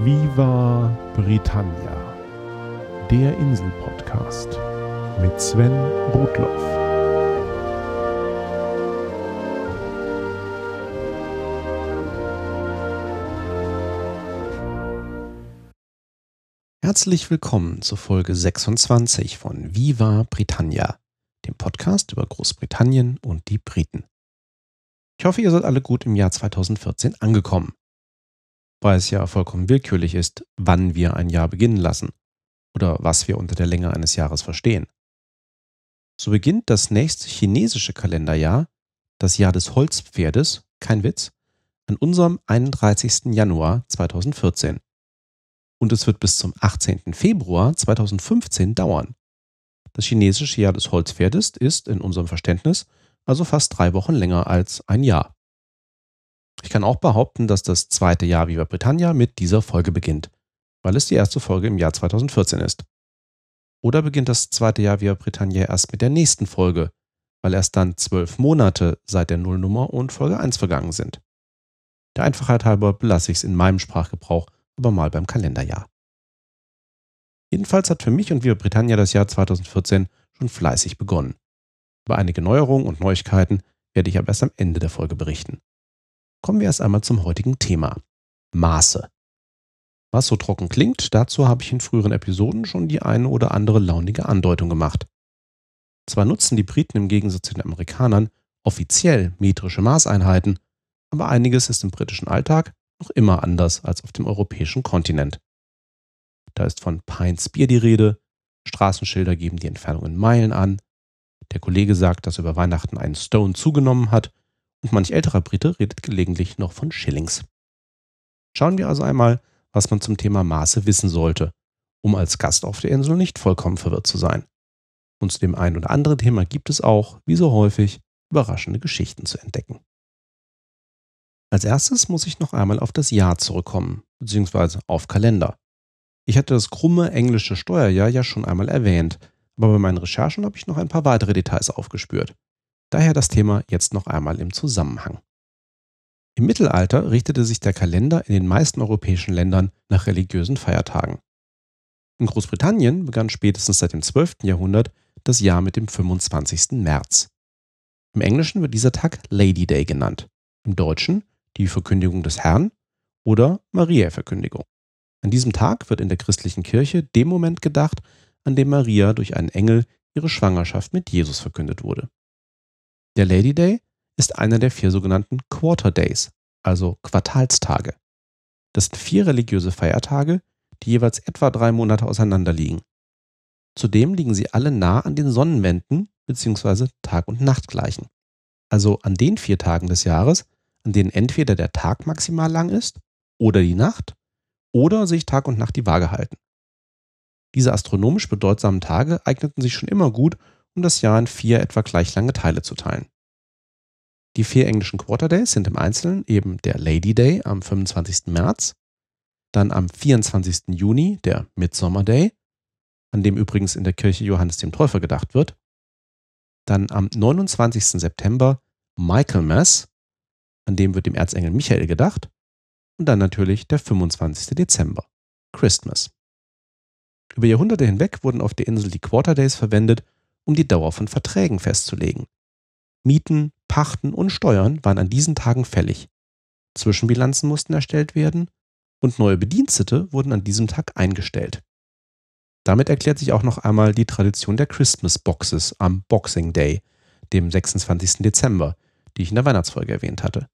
Viva Britannia, der Insel-Podcast mit Sven Rudloff. Herzlich willkommen zur Folge 26 von Viva Britannia, dem Podcast über Großbritannien und die Briten. Ich hoffe, ihr seid alle gut im Jahr 2014 angekommen weil es ja vollkommen willkürlich ist, wann wir ein Jahr beginnen lassen oder was wir unter der Länge eines Jahres verstehen. So beginnt das nächste chinesische Kalenderjahr, das Jahr des Holzpferdes, kein Witz, an unserem 31. Januar 2014. Und es wird bis zum 18. Februar 2015 dauern. Das chinesische Jahr des Holzpferdes ist in unserem Verständnis also fast drei Wochen länger als ein Jahr. Ich kann auch behaupten, dass das zweite Jahr Viva Britannia mit dieser Folge beginnt, weil es die erste Folge im Jahr 2014 ist. Oder beginnt das zweite Jahr Viva Britannia erst mit der nächsten Folge, weil erst dann zwölf Monate seit der Nullnummer und Folge 1 vergangen sind. Der Einfachheit halber belasse ich es in meinem Sprachgebrauch aber mal beim Kalenderjahr. Jedenfalls hat für mich und Viva Britannia das Jahr 2014 schon fleißig begonnen. Über einige Neuerungen und Neuigkeiten werde ich aber erst am Ende der Folge berichten. Kommen wir erst einmal zum heutigen Thema. Maße. Was so trocken klingt, dazu habe ich in früheren Episoden schon die eine oder andere launige Andeutung gemacht. Zwar nutzen die Briten im Gegensatz zu den Amerikanern offiziell metrische Maßeinheiten, aber einiges ist im britischen Alltag noch immer anders als auf dem europäischen Kontinent. Da ist von Pints Bier die Rede, Straßenschilder geben die Entfernung in Meilen an, der Kollege sagt, dass über Weihnachten ein Stone zugenommen hat und manch älterer Brite redet gelegentlich noch von Schillings. Schauen wir also einmal, was man zum Thema Maße wissen sollte, um als Gast auf der Insel nicht vollkommen verwirrt zu sein. Und zu dem einen oder anderen Thema gibt es auch, wie so häufig, überraschende Geschichten zu entdecken. Als erstes muss ich noch einmal auf das Jahr zurückkommen, beziehungsweise auf Kalender. Ich hatte das krumme englische Steuerjahr ja schon einmal erwähnt, aber bei meinen Recherchen habe ich noch ein paar weitere Details aufgespürt. Daher das Thema jetzt noch einmal im Zusammenhang. Im Mittelalter richtete sich der Kalender in den meisten europäischen Ländern nach religiösen Feiertagen. In Großbritannien begann spätestens seit dem 12. Jahrhundert das Jahr mit dem 25. März. Im Englischen wird dieser Tag Lady Day genannt, im Deutschen die Verkündigung des Herrn oder Maria-Verkündigung. An diesem Tag wird in der christlichen Kirche dem Moment gedacht, an dem Maria durch einen Engel ihre Schwangerschaft mit Jesus verkündet wurde. Der Lady Day ist einer der vier sogenannten Quarter Days, also Quartalstage. Das sind vier religiöse Feiertage, die jeweils etwa drei Monate auseinander liegen. Zudem liegen sie alle nah an den Sonnenwänden bzw. Tag- und Nachtgleichen. Also an den vier Tagen des Jahres, an denen entweder der Tag maximal lang ist oder die Nacht oder sich Tag und Nacht die Waage halten. Diese astronomisch bedeutsamen Tage eigneten sich schon immer gut, um das Jahr in vier etwa gleich lange Teile zu teilen. Die vier englischen Quarter Days sind im Einzelnen eben der Lady Day am 25. März, dann am 24. Juni der Midsummer Day, an dem übrigens in der Kirche Johannes dem Täufer gedacht wird, dann am 29. September Michaelmas, an dem wird dem Erzengel Michael gedacht, und dann natürlich der 25. Dezember, Christmas. Über Jahrhunderte hinweg wurden auf der Insel die Quarter Days verwendet, um die Dauer von Verträgen festzulegen. Mieten, Pachten und Steuern waren an diesen Tagen fällig. Zwischenbilanzen mussten erstellt werden und neue Bedienstete wurden an diesem Tag eingestellt. Damit erklärt sich auch noch einmal die Tradition der Christmas Boxes am Boxing Day, dem 26. Dezember, die ich in der Weihnachtsfolge erwähnt hatte.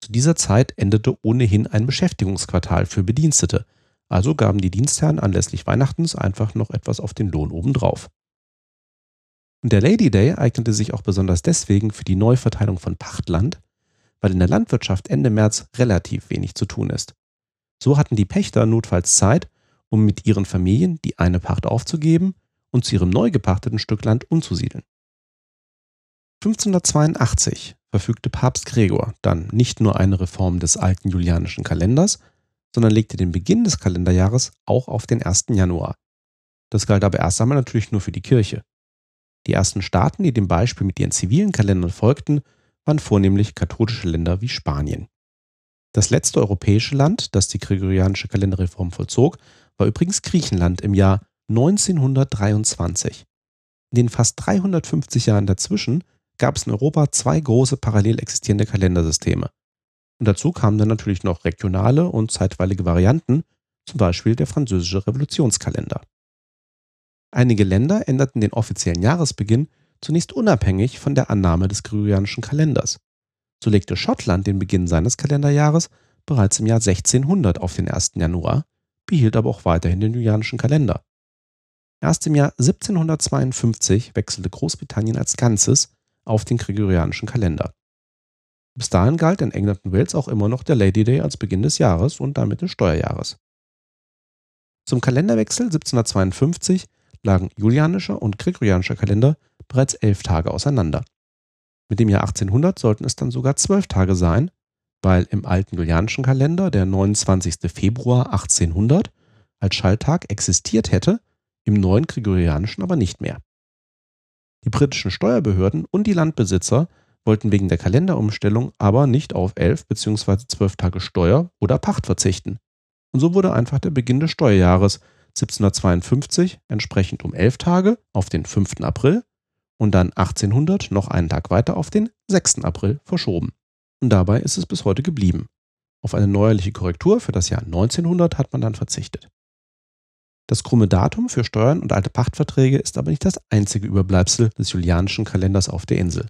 Zu dieser Zeit endete ohnehin ein Beschäftigungsquartal für Bedienstete, also gaben die Dienstherren anlässlich Weihnachtens einfach noch etwas auf den Lohn obendrauf. Und der Lady Day eignete sich auch besonders deswegen für die Neuverteilung von Pachtland, weil in der Landwirtschaft Ende März relativ wenig zu tun ist. So hatten die Pächter notfalls Zeit, um mit ihren Familien die eine Pacht aufzugeben und zu ihrem neu gepachteten Stück Land umzusiedeln. 1582 verfügte Papst Gregor dann nicht nur eine Reform des alten julianischen Kalenders, sondern legte den Beginn des Kalenderjahres auch auf den 1. Januar. Das galt aber erst einmal natürlich nur für die Kirche. Die ersten Staaten, die dem Beispiel mit ihren zivilen Kalendern folgten, waren vornehmlich katholische Länder wie Spanien. Das letzte europäische Land, das die gregorianische Kalenderreform vollzog, war übrigens Griechenland im Jahr 1923. In den fast 350 Jahren dazwischen gab es in Europa zwei große parallel existierende Kalendersysteme. Und dazu kamen dann natürlich noch regionale und zeitweilige Varianten, zum Beispiel der französische Revolutionskalender. Einige Länder änderten den offiziellen Jahresbeginn zunächst unabhängig von der Annahme des gregorianischen Kalenders. So legte Schottland den Beginn seines Kalenderjahres bereits im Jahr 1600 auf den 1. Januar, behielt aber auch weiterhin den julianischen Kalender. Erst im Jahr 1752 wechselte Großbritannien als Ganzes auf den gregorianischen Kalender. Bis dahin galt in England und Wales auch immer noch der Lady Day als Beginn des Jahres und damit des Steuerjahres. Zum Kalenderwechsel 1752 lagen julianischer und gregorianischer Kalender bereits elf Tage auseinander. Mit dem Jahr 1800 sollten es dann sogar zwölf Tage sein, weil im alten julianischen Kalender der 29. Februar 1800 als Schalltag existiert hätte, im neuen gregorianischen aber nicht mehr. Die britischen Steuerbehörden und die Landbesitzer wollten wegen der Kalenderumstellung aber nicht auf elf bzw. zwölf Tage Steuer oder Pacht verzichten. Und so wurde einfach der Beginn des Steuerjahres 1752 entsprechend um elf Tage auf den 5. April und dann 1800 noch einen Tag weiter auf den 6. April verschoben. Und dabei ist es bis heute geblieben. Auf eine neuerliche Korrektur für das Jahr 1900 hat man dann verzichtet. Das krumme Datum für Steuern und alte Pachtverträge ist aber nicht das einzige Überbleibsel des julianischen Kalenders auf der Insel.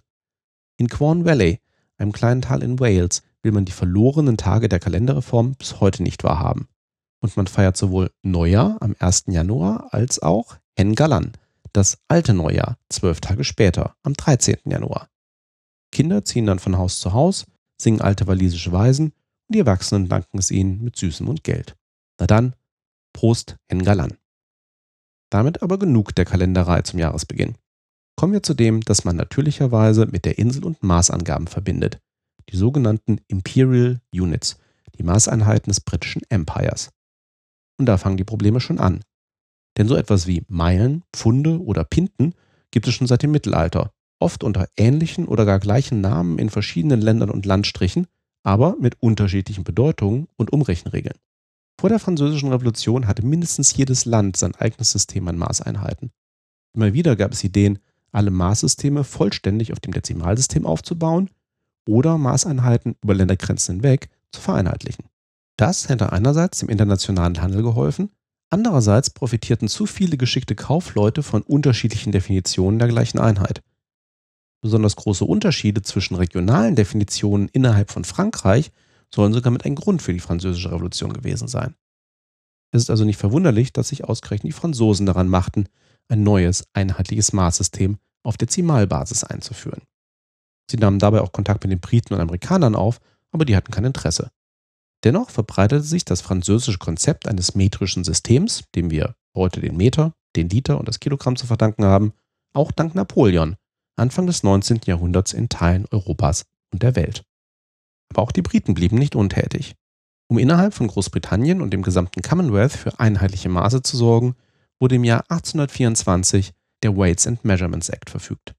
In Quorn Valley, einem kleinen Tal in Wales, will man die verlorenen Tage der Kalenderreform bis heute nicht wahrhaben. Und man feiert sowohl Neujahr am 1. Januar als auch Hen Galan, das alte Neujahr, zwölf Tage später, am 13. Januar. Kinder ziehen dann von Haus zu Haus, singen alte walisische Weisen und die Erwachsenen danken es ihnen mit Süßem und Geld. Na dann, Prost, Hengalan. Damit aber genug der Kalenderei zum Jahresbeginn. Kommen wir zu dem, das man natürlicherweise mit der Insel und Maßangaben verbindet. Die sogenannten Imperial Units, die Maßeinheiten des britischen Empires. Und da fangen die Probleme schon an. Denn so etwas wie Meilen, Pfunde oder Pinten gibt es schon seit dem Mittelalter, oft unter ähnlichen oder gar gleichen Namen in verschiedenen Ländern und Landstrichen, aber mit unterschiedlichen Bedeutungen und Umrechenregeln. Vor der Französischen Revolution hatte mindestens jedes Land sein eigenes System an Maßeinheiten. Immer wieder gab es Ideen, alle Maßsysteme vollständig auf dem Dezimalsystem aufzubauen oder Maßeinheiten über Ländergrenzen hinweg zu vereinheitlichen. Das hätte einerseits dem internationalen Handel geholfen, andererseits profitierten zu viele geschickte Kaufleute von unterschiedlichen Definitionen der gleichen Einheit. Besonders große Unterschiede zwischen regionalen Definitionen innerhalb von Frankreich sollen sogar mit ein Grund für die Französische Revolution gewesen sein. Es ist also nicht verwunderlich, dass sich ausgerechnet die Franzosen daran machten, ein neues, einheitliches Maßsystem auf Dezimalbasis einzuführen. Sie nahmen dabei auch Kontakt mit den Briten und Amerikanern auf, aber die hatten kein Interesse. Dennoch verbreitete sich das französische Konzept eines metrischen Systems, dem wir heute den Meter, den Liter und das Kilogramm zu verdanken haben, auch dank Napoleon, Anfang des 19. Jahrhunderts in Teilen Europas und der Welt. Aber auch die Briten blieben nicht untätig. Um innerhalb von Großbritannien und dem gesamten Commonwealth für einheitliche Maße zu sorgen, wurde im Jahr 1824 der Weights and Measurements Act verfügt.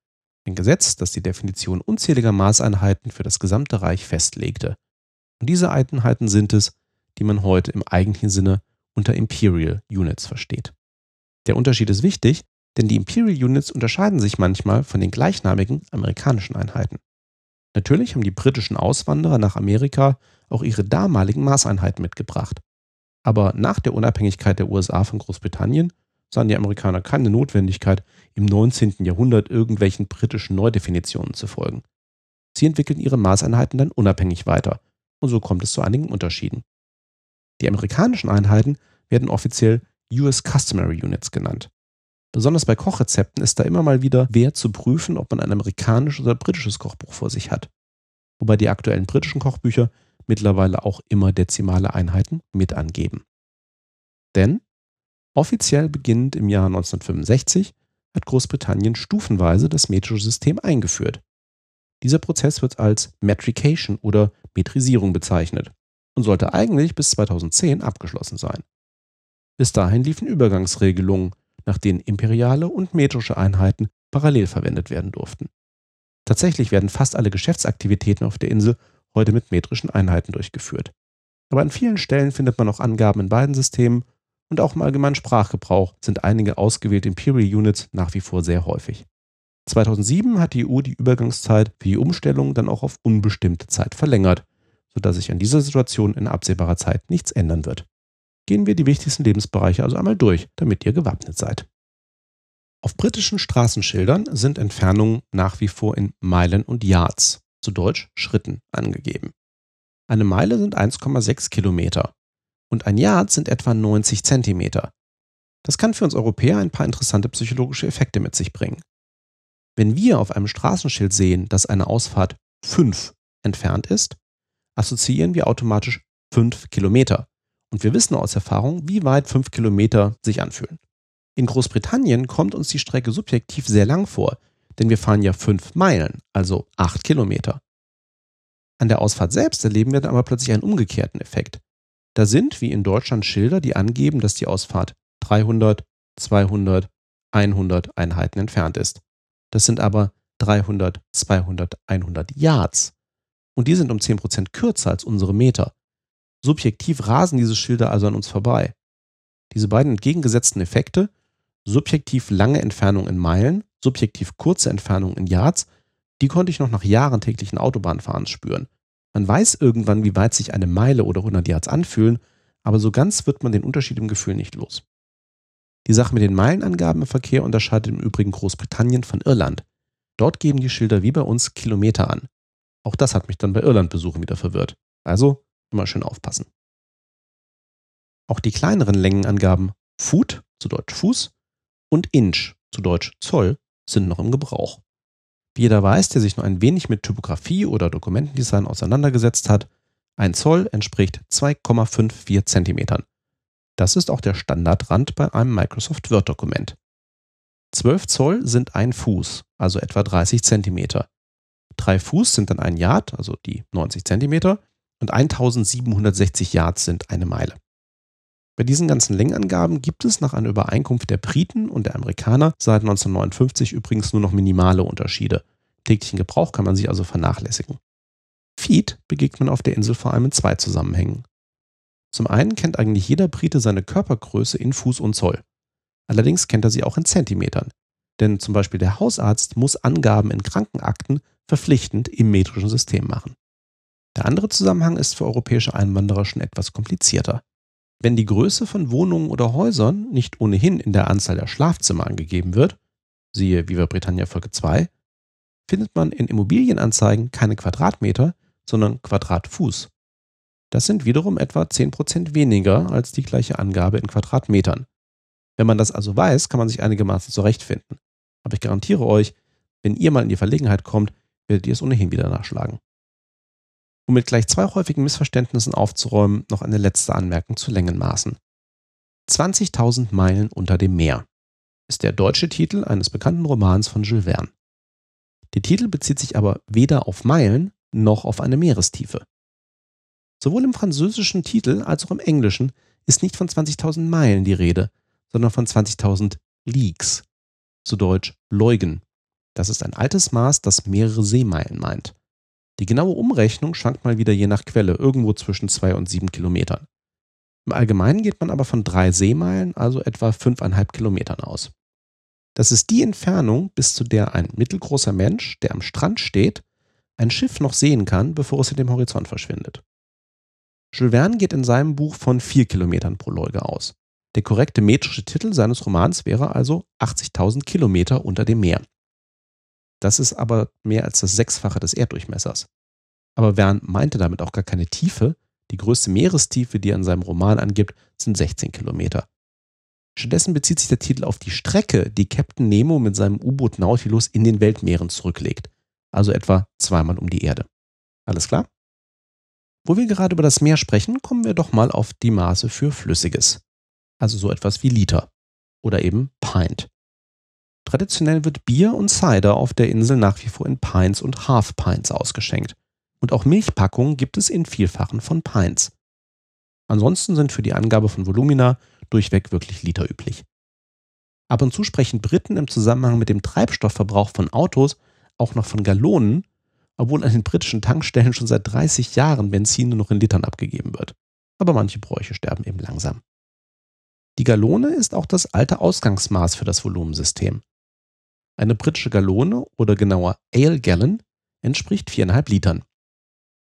Ein Gesetz, das die Definition unzähliger Maßeinheiten für das gesamte Reich festlegte. Und diese Einheiten sind es, die man heute im eigentlichen Sinne unter Imperial Units versteht. Der Unterschied ist wichtig, denn die Imperial Units unterscheiden sich manchmal von den gleichnamigen amerikanischen Einheiten. Natürlich haben die britischen Auswanderer nach Amerika auch ihre damaligen Maßeinheiten mitgebracht. Aber nach der Unabhängigkeit der USA von Großbritannien sahen die Amerikaner keine Notwendigkeit, im 19. Jahrhundert irgendwelchen britischen Neudefinitionen zu folgen. Sie entwickelten ihre Maßeinheiten dann unabhängig weiter, und so kommt es zu einigen Unterschieden. Die amerikanischen Einheiten werden offiziell US Customary Units genannt. Besonders bei Kochrezepten ist da immer mal wieder wert zu prüfen, ob man ein amerikanisches oder britisches Kochbuch vor sich hat. Wobei die aktuellen britischen Kochbücher mittlerweile auch immer dezimale Einheiten mit angeben. Denn offiziell beginnend im Jahr 1965 hat Großbritannien stufenweise das metrische System eingeführt. Dieser Prozess wird als Metrication oder Metrisierung bezeichnet und sollte eigentlich bis 2010 abgeschlossen sein. Bis dahin liefen Übergangsregelungen, nach denen imperiale und metrische Einheiten parallel verwendet werden durften. Tatsächlich werden fast alle Geschäftsaktivitäten auf der Insel heute mit metrischen Einheiten durchgeführt. Aber an vielen Stellen findet man auch Angaben in beiden Systemen und auch im allgemeinen Sprachgebrauch sind einige ausgewählte Imperial Units nach wie vor sehr häufig. 2007 hat die EU die Übergangszeit für die Umstellung dann auch auf unbestimmte Zeit verlängert, sodass sich an dieser Situation in absehbarer Zeit nichts ändern wird. Gehen wir die wichtigsten Lebensbereiche also einmal durch, damit ihr gewappnet seid. Auf britischen Straßenschildern sind Entfernungen nach wie vor in Meilen und Yards, zu Deutsch Schritten, angegeben. Eine Meile sind 1,6 Kilometer und ein Yard sind etwa 90 Zentimeter. Das kann für uns Europäer ein paar interessante psychologische Effekte mit sich bringen. Wenn wir auf einem Straßenschild sehen, dass eine Ausfahrt 5 entfernt ist, assoziieren wir automatisch 5 Kilometer. Und wir wissen aus Erfahrung, wie weit 5 Kilometer sich anfühlen. In Großbritannien kommt uns die Strecke subjektiv sehr lang vor, denn wir fahren ja 5 Meilen, also 8 Kilometer. An der Ausfahrt selbst erleben wir dann aber plötzlich einen umgekehrten Effekt. Da sind, wie in Deutschland, Schilder, die angeben, dass die Ausfahrt 300, 200, 100 Einheiten entfernt ist. Das sind aber 300, 200, 100 Yards. Und die sind um 10% kürzer als unsere Meter. Subjektiv rasen diese Schilder also an uns vorbei. Diese beiden entgegengesetzten Effekte, subjektiv lange Entfernung in Meilen, subjektiv kurze Entfernung in Yards, die konnte ich noch nach Jahren täglichen Autobahnfahrens spüren. Man weiß irgendwann, wie weit sich eine Meile oder 100 Yards anfühlen, aber so ganz wird man den Unterschied im Gefühl nicht los. Die Sache mit den Meilenangaben im Verkehr unterscheidet im Übrigen Großbritannien von Irland. Dort geben die Schilder wie bei uns Kilometer an. Auch das hat mich dann bei Irlandbesuchen wieder verwirrt. Also immer schön aufpassen. Auch die kleineren Längenangaben Foot, zu Deutsch Fuß, und Inch, zu Deutsch Zoll, sind noch im Gebrauch. Wie jeder weiß, der sich nur ein wenig mit Typografie oder Dokumentendesign auseinandergesetzt hat, ein Zoll entspricht 2,54 Zentimetern. Das ist auch der Standardrand bei einem Microsoft Word-Dokument. 12 Zoll sind ein Fuß, also etwa 30 Zentimeter. 3 Fuß sind dann ein Yard, also die 90 Zentimeter, und 1760 Yards sind eine Meile. Bei diesen ganzen Längenangaben gibt es nach einer Übereinkunft der Briten und der Amerikaner seit 1959 übrigens nur noch minimale Unterschiede. Täglichen Gebrauch kann man sie also vernachlässigen. Feet begegnet man auf der Insel vor allem in zwei Zusammenhängen. Zum einen kennt eigentlich jeder Brite seine Körpergröße in Fuß und Zoll. Allerdings kennt er sie auch in Zentimetern. Denn zum Beispiel der Hausarzt muss Angaben in Krankenakten verpflichtend im metrischen System machen. Der andere Zusammenhang ist für europäische Einwanderer schon etwas komplizierter. Wenn die Größe von Wohnungen oder Häusern nicht ohnehin in der Anzahl der Schlafzimmer angegeben wird, siehe Viva Britannia Folge 2, findet man in Immobilienanzeigen keine Quadratmeter, sondern Quadratfuß. Das sind wiederum etwa 10% weniger als die gleiche Angabe in Quadratmetern. Wenn man das also weiß, kann man sich einigermaßen zurechtfinden. Aber ich garantiere euch, wenn ihr mal in die Verlegenheit kommt, werdet ihr es ohnehin wieder nachschlagen. Um mit gleich zwei häufigen Missverständnissen aufzuräumen, noch eine letzte Anmerkung zu Längenmaßen. 20.000 Meilen unter dem Meer ist der deutsche Titel eines bekannten Romans von Jules Verne. Der Titel bezieht sich aber weder auf Meilen noch auf eine Meerestiefe. Sowohl im französischen Titel als auch im englischen ist nicht von 20.000 Meilen die Rede, sondern von 20.000 Leagues, zu Deutsch Leugen. Das ist ein altes Maß, das mehrere Seemeilen meint. Die genaue Umrechnung schwankt mal wieder je nach Quelle, irgendwo zwischen zwei und sieben Kilometern. Im Allgemeinen geht man aber von drei Seemeilen, also etwa fünfeinhalb Kilometern aus. Das ist die Entfernung, bis zu der ein mittelgroßer Mensch, der am Strand steht, ein Schiff noch sehen kann, bevor es in dem Horizont verschwindet. Jules Verne geht in seinem Buch von vier Kilometern pro Leuge aus. Der korrekte metrische Titel seines Romans wäre also 80.000 Kilometer unter dem Meer. Das ist aber mehr als das Sechsfache des Erddurchmessers. Aber Verne meinte damit auch gar keine Tiefe. Die größte Meerestiefe, die er in seinem Roman angibt, sind 16 Kilometer. Stattdessen bezieht sich der Titel auf die Strecke, die Captain Nemo mit seinem U-Boot Nautilus in den Weltmeeren zurücklegt. Also etwa zweimal um die Erde. Alles klar? Wo wir gerade über das Meer sprechen, kommen wir doch mal auf die Maße für Flüssiges. Also so etwas wie Liter. Oder eben Pint. Traditionell wird Bier und Cider auf der Insel nach wie vor in Pints und Half Pints ausgeschenkt. Und auch Milchpackungen gibt es in Vielfachen von Pints. Ansonsten sind für die Angabe von Volumina durchweg wirklich Liter üblich. Ab und zu sprechen Briten im Zusammenhang mit dem Treibstoffverbrauch von Autos auch noch von Gallonen, obwohl an den britischen Tankstellen schon seit 30 Jahren Benzin nur noch in Litern abgegeben wird. aber manche Bräuche sterben eben langsam. Die Gallone ist auch das alte Ausgangsmaß für das Volumensystem. Eine britische Gallone oder genauer Ale Gallon entspricht 4,5 Litern.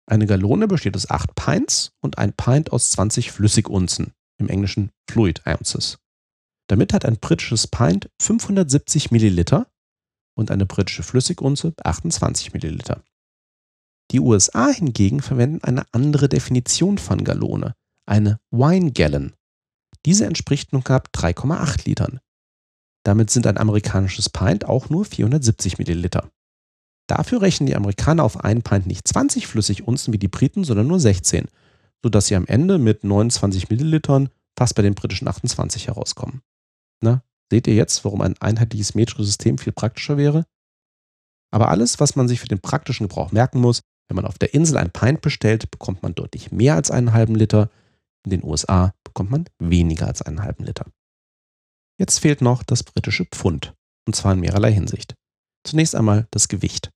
Eine Gallone besteht aus 8 Pints und ein Pint aus 20 Flüssigunzen, im Englischen Fluid Ounces. Damit hat ein britisches Pint 570 Milliliter und eine britische Flüssigunze 28 Milliliter. Die USA hingegen verwenden eine andere Definition von Gallone, eine Wine Gallon. Diese entspricht nun knapp 3,8 Litern. Damit sind ein amerikanisches Pint auch nur 470 Milliliter. Dafür rechnen die Amerikaner auf einen Pint nicht 20 Flüssigunzen wie die Briten, sondern nur 16, sodass sie am Ende mit 29 Millilitern fast bei den britischen 28 herauskommen. Na, seht ihr jetzt, warum ein einheitliches metrisches System viel praktischer wäre? Aber alles, was man sich für den praktischen Gebrauch merken muss, wenn man auf der Insel ein Pint bestellt, bekommt man deutlich mehr als einen halben Liter. In den USA bekommt man weniger als einen halben Liter. Jetzt fehlt noch das britische Pfund, und zwar in mehrerlei Hinsicht. Zunächst einmal das Gewicht.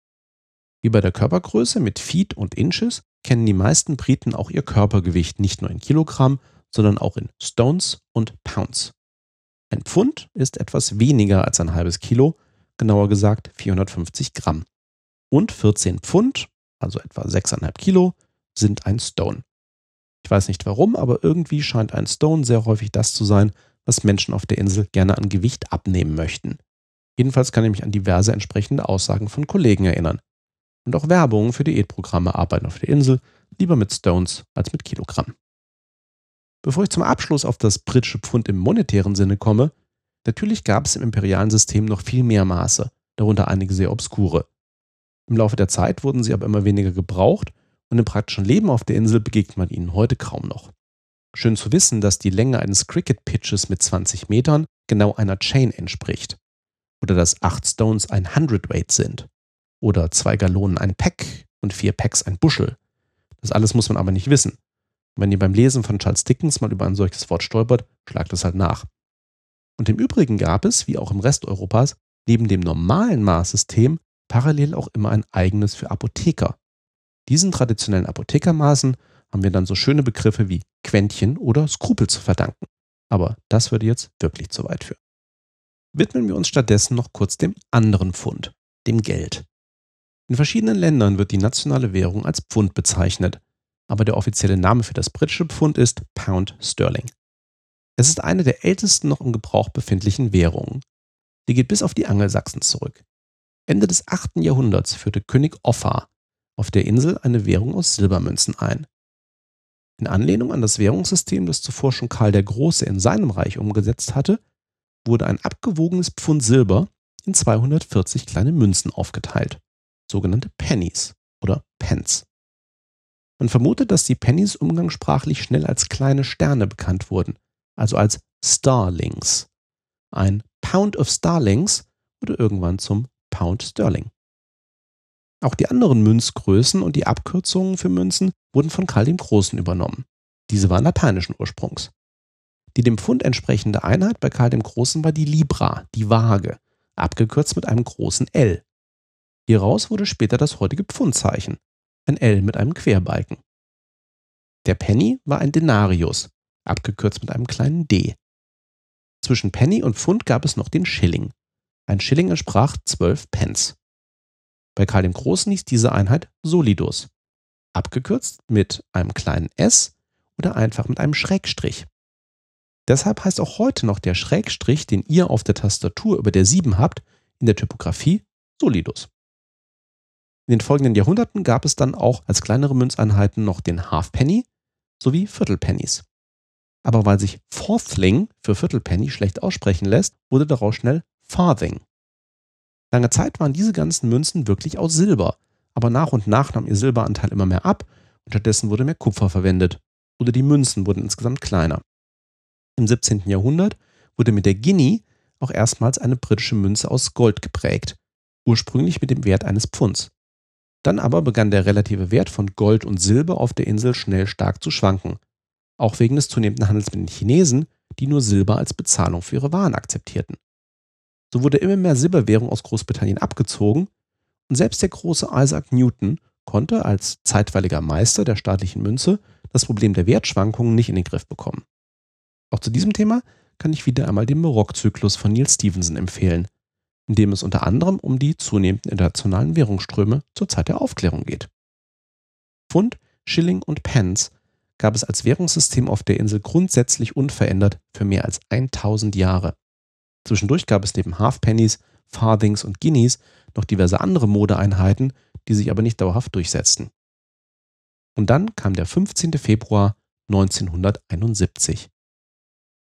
Wie bei der Körpergröße mit Feet und Inches kennen die meisten Briten auch ihr Körpergewicht nicht nur in Kilogramm, sondern auch in Stones und Pounds. Ein Pfund ist etwas weniger als ein halbes Kilo, genauer gesagt 450 Gramm. Und 14 Pfund, also etwa 6,5 Kilo, sind ein Stone. Ich weiß nicht warum, aber irgendwie scheint ein Stone sehr häufig das zu sein, was Menschen auf der Insel gerne an Gewicht abnehmen möchten. Jedenfalls kann ich mich an diverse entsprechende Aussagen von Kollegen erinnern. Und auch Werbungen für Diätprogramme arbeiten auf der Insel lieber mit Stones als mit Kilogramm. Bevor ich zum Abschluss auf das britische Pfund im monetären Sinne komme, natürlich gab es im imperialen System noch viel mehr Maße, darunter einige sehr obskure. Im Laufe der Zeit wurden sie aber immer weniger gebraucht und im praktischen Leben auf der Insel begegnet man ihnen heute kaum noch. Schön zu wissen, dass die Länge eines Cricket-Pitches mit 20 Metern genau einer Chain entspricht. Oder dass 8 Stones ein Hundredweight sind. Oder 2 Gallonen ein Pack und 4 Packs ein Buschel. Das alles muss man aber nicht wissen. Und wenn ihr beim Lesen von Charles Dickens mal über ein solches Wort stolpert, schlagt es halt nach. Und im Übrigen gab es, wie auch im Rest Europas, neben dem normalen Maßsystem parallel auch immer ein eigenes für Apotheker. Diesen traditionellen Apothekermaßen haben wir dann so schöne Begriffe wie Quäntchen oder Skrupel zu verdanken. Aber das würde jetzt wirklich zu weit führen. Widmen wir uns stattdessen noch kurz dem anderen Pfund, dem Geld. In verschiedenen Ländern wird die nationale Währung als Pfund bezeichnet, aber der offizielle Name für das britische Pfund ist Pound Sterling. Es ist eine der ältesten noch im Gebrauch befindlichen Währungen. Sie geht bis auf die Angelsachsen zurück. Ende des 8. Jahrhunderts führte König Offa auf der Insel eine Währung aus Silbermünzen ein. In Anlehnung an das Währungssystem, das zuvor schon Karl der Große in seinem Reich umgesetzt hatte, wurde ein abgewogenes Pfund Silber in 240 kleine Münzen aufgeteilt, sogenannte Pennies oder Pence. Man vermutet, dass die Pennies umgangssprachlich schnell als kleine Sterne bekannt wurden, also als Starlings. Ein Pound of Starlings wurde irgendwann zum Pound Sterling. Auch die anderen Münzgrößen und die Abkürzungen für Münzen wurden von Karl dem Großen übernommen. Diese waren lateinischen Ursprungs. Die dem Pfund entsprechende Einheit bei Karl dem Großen war die Libra, die Waage, abgekürzt mit einem großen L. Hieraus wurde später das heutige Pfundzeichen, ein L mit einem Querbalken. Der Penny war ein Denarius, abgekürzt mit einem kleinen D. Zwischen Penny und Pfund gab es noch den Schilling. Ein Schilling entsprach 12 Pence. Bei Karl dem Großen hieß diese Einheit Solidus, abgekürzt mit einem kleinen s oder einfach mit einem Schrägstrich. Deshalb heißt auch heute noch der Schrägstrich, den ihr auf der Tastatur über der 7 habt, in der Typografie Solidus. In den folgenden Jahrhunderten gab es dann auch als kleinere Münzeinheiten noch den Halfpenny sowie Viertelpennys. Aber weil sich Fourthling für Viertelpenny schlecht aussprechen lässt, wurde daraus schnell Farthing. Lange Zeit waren diese ganzen Münzen wirklich aus Silber, aber nach und nach nahm ihr Silberanteil immer mehr ab und stattdessen wurde mehr Kupfer verwendet. Oder die Münzen wurden insgesamt kleiner. Im 17. Jahrhundert wurde mit der Guinea auch erstmals eine britische Münze aus Gold geprägt, ursprünglich mit dem Wert eines Pfunds. Dann aber begann der relative Wert von Gold und Silber auf der Insel schnell stark zu schwanken, auch wegen des zunehmenden Handels mit den Chinesen, die nur Silber als Bezahlung für ihre Waren akzeptierten. So wurde immer mehr Silberwährung aus Großbritannien abgezogen und selbst der große Isaac Newton konnte als zeitweiliger Meister der staatlichen Münze das Problem der Wertschwankungen nicht in den Griff bekommen. Auch zu diesem Thema kann ich wieder einmal den Barockzyklus von Neil Stevenson empfehlen, in dem es unter anderem um die zunehmenden internationalen Währungsströme zur Zeit der Aufklärung geht. Pfund, Schilling und Pence gab es als Währungssystem auf der Insel grundsätzlich unverändert für mehr als 1000 Jahre. Zwischendurch gab es neben Halfpennies, Farthings und Guineas noch diverse andere Modeeinheiten, die sich aber nicht dauerhaft durchsetzten. Und dann kam der 15. Februar 1971.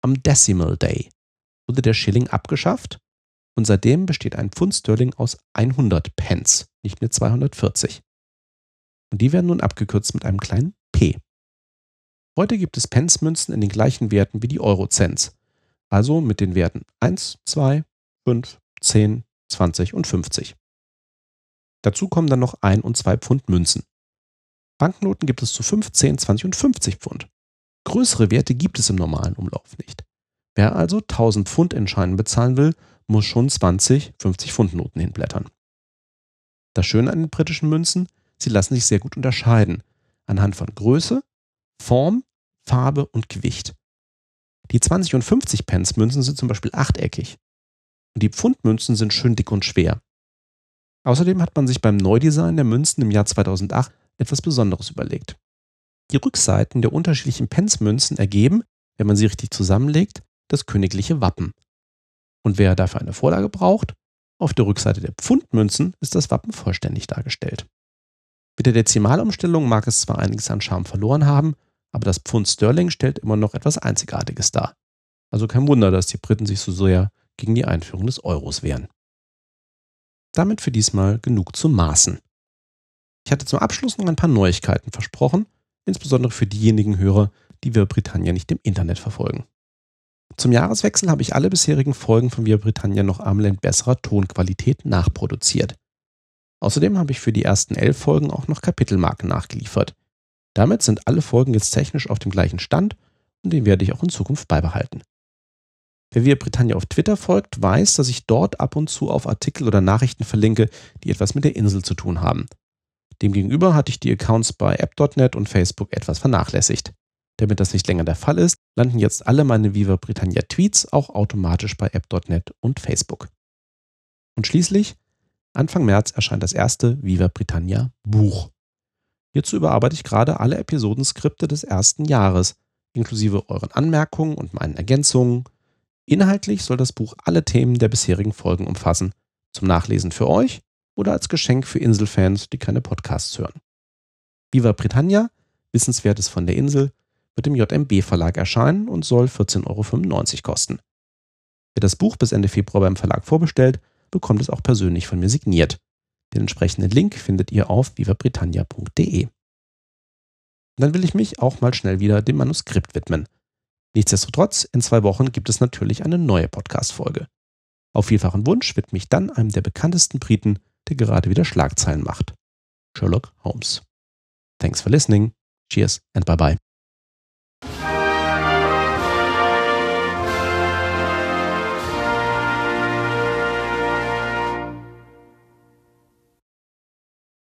Am Decimal Day wurde der Schilling abgeschafft und seitdem besteht ein Pfund Sterling aus 100 Pence, nicht mehr 240. Und die werden nun abgekürzt mit einem kleinen P. Heute gibt es Pence-Münzen in den gleichen Werten wie die Euro-Cents, also mit den Werten 1, 2, 5, 10, 20 und 50. Dazu kommen dann noch 1 und 2 Pfund Münzen. Banknoten gibt es zu 5, 10, 20 und 50 Pfund. Größere Werte gibt es im normalen Umlauf nicht. Wer also 1000 Pfund in Scheinen bezahlen will, muss schon 20, 50 Pfund Noten hinblättern. Das Schöne an den britischen Münzen, sie lassen sich sehr gut unterscheiden. Anhand von Größe, Form, Farbe und Gewicht. Die 20 und 50 Pence Münzen sind zum Beispiel achteckig. Und die Pfundmünzen sind schön dick und schwer. Außerdem hat man sich beim Neudesign der Münzen im Jahr 2008 etwas Besonderes überlegt. Die Rückseiten der unterschiedlichen Pence-Münzen ergeben, wenn man sie richtig zusammenlegt, das königliche Wappen. Und wer dafür eine Vorlage braucht, auf der Rückseite der Pfundmünzen ist das Wappen vollständig dargestellt. Mit der Dezimalumstellung mag es zwar einiges an Charme verloren haben, aber das Pfund Sterling stellt immer noch etwas Einzigartiges dar. Also kein Wunder, dass die Briten sich so sehr gegen die Einführung des Euros wehren. Damit für diesmal genug zum Maßen. Ich hatte zum Abschluss noch ein paar Neuigkeiten versprochen, insbesondere für diejenigen Hörer, die wir Britannia nicht im Internet verfolgen. Zum Jahreswechsel habe ich alle bisherigen Folgen von Via Britannia noch am besserer Tonqualität nachproduziert. Außerdem habe ich für die ersten elf Folgen auch noch Kapitelmarken nachgeliefert. Damit sind alle Folgen jetzt technisch auf dem gleichen Stand und den werde ich auch in Zukunft beibehalten. Wer Via Britannia auf Twitter folgt, weiß, dass ich dort ab und zu auf Artikel oder Nachrichten verlinke, die etwas mit der Insel zu tun haben. Demgegenüber hatte ich die Accounts bei app.net und Facebook etwas vernachlässigt. Damit das nicht länger der Fall ist, landen jetzt alle meine Viva Britannia Tweets auch automatisch bei app.net und Facebook. Und schließlich, Anfang März erscheint das erste Viva Britannia Buch. Hierzu überarbeite ich gerade alle Episodenskripte des ersten Jahres, inklusive euren Anmerkungen und meinen Ergänzungen. Inhaltlich soll das Buch alle Themen der bisherigen Folgen umfassen, zum Nachlesen für euch oder als Geschenk für Inselfans, die keine Podcasts hören. Viva Britannia, Wissenswertes von der Insel, wird im JMB Verlag erscheinen und soll 14,95 Euro kosten. Wer das Buch bis Ende Februar beim Verlag vorbestellt, bekommt es auch persönlich von mir signiert. Den entsprechenden Link findet ihr auf vivabritannia.de. Dann will ich mich auch mal schnell wieder dem Manuskript widmen. Nichtsdestotrotz, in zwei Wochen gibt es natürlich eine neue Podcast-Folge. Auf vielfachen Wunsch widme ich dann einem der bekanntesten Briten, der gerade wieder Schlagzeilen macht. Sherlock Holmes. Thanks for listening. Cheers and bye bye.